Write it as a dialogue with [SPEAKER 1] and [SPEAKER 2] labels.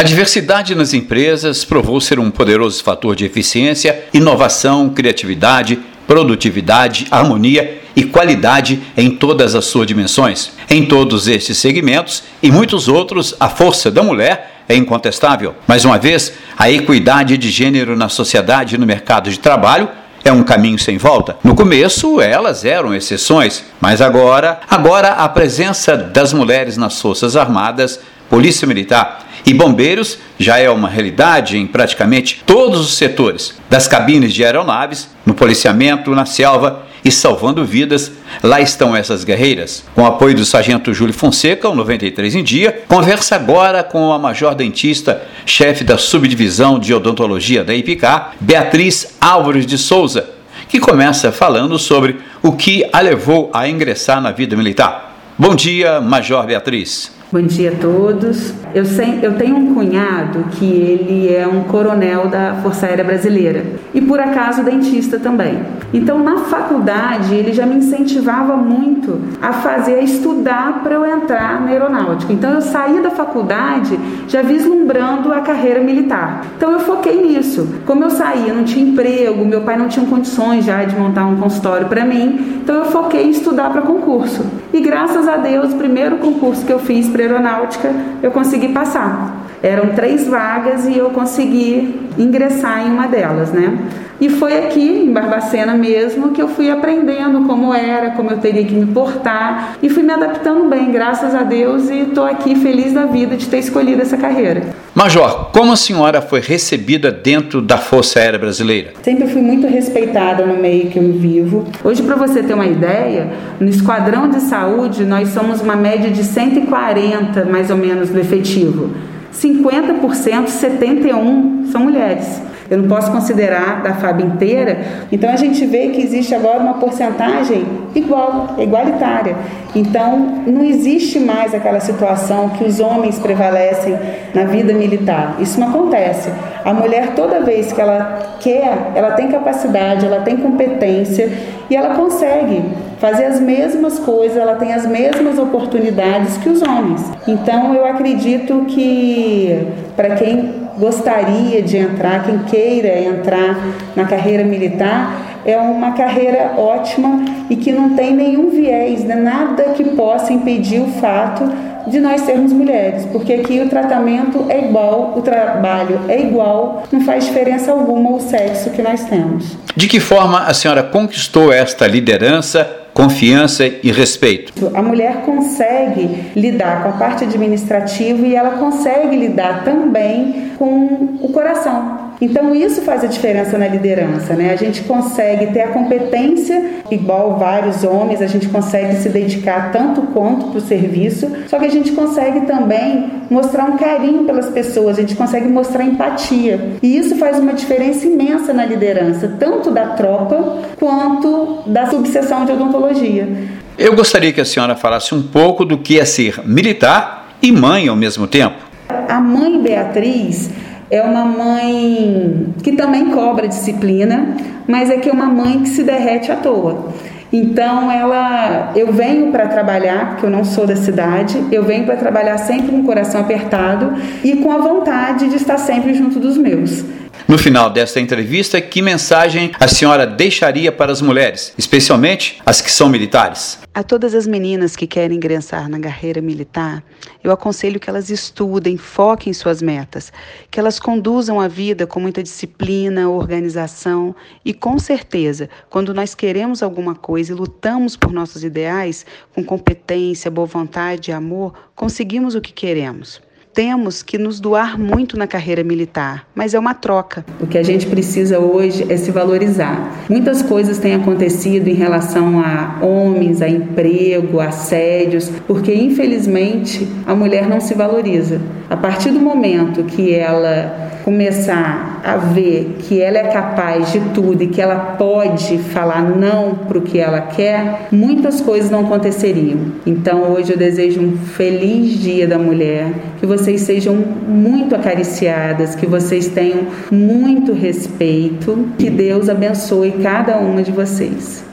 [SPEAKER 1] A diversidade nas empresas provou ser um poderoso fator de eficiência, inovação, criatividade, produtividade, harmonia e qualidade em todas as suas dimensões. Em todos estes segmentos e muitos outros, a força da mulher é incontestável. Mais uma vez, a equidade de gênero na sociedade e no mercado de trabalho é um caminho sem volta. No começo, elas eram exceções, mas agora, agora a presença das mulheres nas forças armadas, polícia militar e bombeiros já é uma realidade em praticamente todos os setores, das cabines de aeronaves, no policiamento, na selva e salvando vidas. Lá estão essas guerreiras. Com o apoio do sargento Júlio Fonseca, o 93 em dia, conversa agora com a major dentista, chefe da subdivisão de odontologia da IPK, Beatriz Álvares de Souza, que começa falando sobre o que a levou a ingressar na vida militar. Bom dia, Major Beatriz.
[SPEAKER 2] Bom dia a todos. Eu, eu, tenho um cunhado que ele é um coronel da Força Aérea Brasileira e por acaso dentista também. Então na faculdade ele já me incentivava muito a fazer, a estudar para eu entrar na aeronáutica. Então eu saí da faculdade já vislumbrando a carreira militar. Então eu foquei nisso. Como eu saí, eu não tinha emprego, meu pai não tinha condições já de montar um consultório para mim. Então eu foquei em estudar para concurso. E graças a Deus, o primeiro concurso que eu fiz para aeronáutica, eu consegui passar. Eram três vagas e eu consegui ingressar em uma delas, né? E foi aqui, em Barbacena mesmo, que eu fui aprendendo como era, como eu teria que me portar e fui me adaptando bem, graças a Deus, e estou aqui feliz da vida de ter escolhido essa carreira.
[SPEAKER 1] Major, como a senhora foi recebida dentro da Força Aérea Brasileira?
[SPEAKER 2] Sempre fui muito respeitada no meio que eu vivo. Hoje, para você ter uma ideia, no Esquadrão de Saúde nós somos uma média de 140 mais ou menos do efetivo. 50%, 71 são mulheres eu não posso considerar da FAB inteira. Então a gente vê que existe agora uma porcentagem igual, igualitária. Então não existe mais aquela situação que os homens prevalecem na vida militar. Isso não acontece. A mulher toda vez que ela quer, ela tem capacidade, ela tem competência e ela consegue fazer as mesmas coisas, ela tem as mesmas oportunidades que os homens. Então eu acredito que para quem gostaria de entrar, quem queira entrar na carreira militar, é uma carreira ótima e que não tem nenhum viés, né? nada que possa impedir o fato de nós sermos mulheres, porque aqui o tratamento é igual, o trabalho é igual, não faz diferença alguma o sexo que nós temos.
[SPEAKER 1] De que forma a senhora conquistou esta liderança confiança e respeito.
[SPEAKER 2] A mulher consegue lidar com a parte administrativa e ela consegue lidar também com o coração. Então isso faz a diferença na liderança, né? A gente consegue ter a competência igual vários homens, a gente consegue se dedicar tanto quanto para o serviço, só que a gente consegue também mostrar um carinho pelas pessoas, a gente consegue mostrar empatia. E isso faz uma diferença imensa na liderança, tanto da tropa quanto da subseção de odontologia.
[SPEAKER 1] Eu gostaria que a senhora falasse um pouco do que é ser militar e mãe ao mesmo tempo.
[SPEAKER 2] A mãe Beatriz é uma mãe que também cobra disciplina, mas é que é uma mãe que se derrete à toa. Então ela, eu venho para trabalhar, porque eu não sou da cidade, eu venho para trabalhar sempre com o coração apertado e com a vontade de estar sempre junto dos meus.
[SPEAKER 1] No final desta entrevista, que mensagem a senhora deixaria para as mulheres, especialmente as que são militares?
[SPEAKER 2] A todas as meninas que querem ingressar na carreira militar, eu aconselho que elas estudem, foquem suas metas, que elas conduzam a vida com muita disciplina, organização e, com certeza, quando nós queremos alguma coisa e lutamos por nossos ideais, com competência, boa vontade e amor, conseguimos o que queremos temos que nos doar muito na carreira militar, mas é uma troca. O que a gente precisa hoje é se valorizar. Muitas coisas têm acontecido em relação a homens, a emprego, assédios, porque infelizmente a mulher não se valoriza. A partir do momento que ela começar a ver que ela é capaz de tudo e que ela pode falar não para o que ela quer, muitas coisas não aconteceriam. Então hoje eu desejo um feliz Dia da Mulher, que vocês sejam muito acariciadas, que vocês tenham muito respeito, que Deus abençoe cada uma de vocês.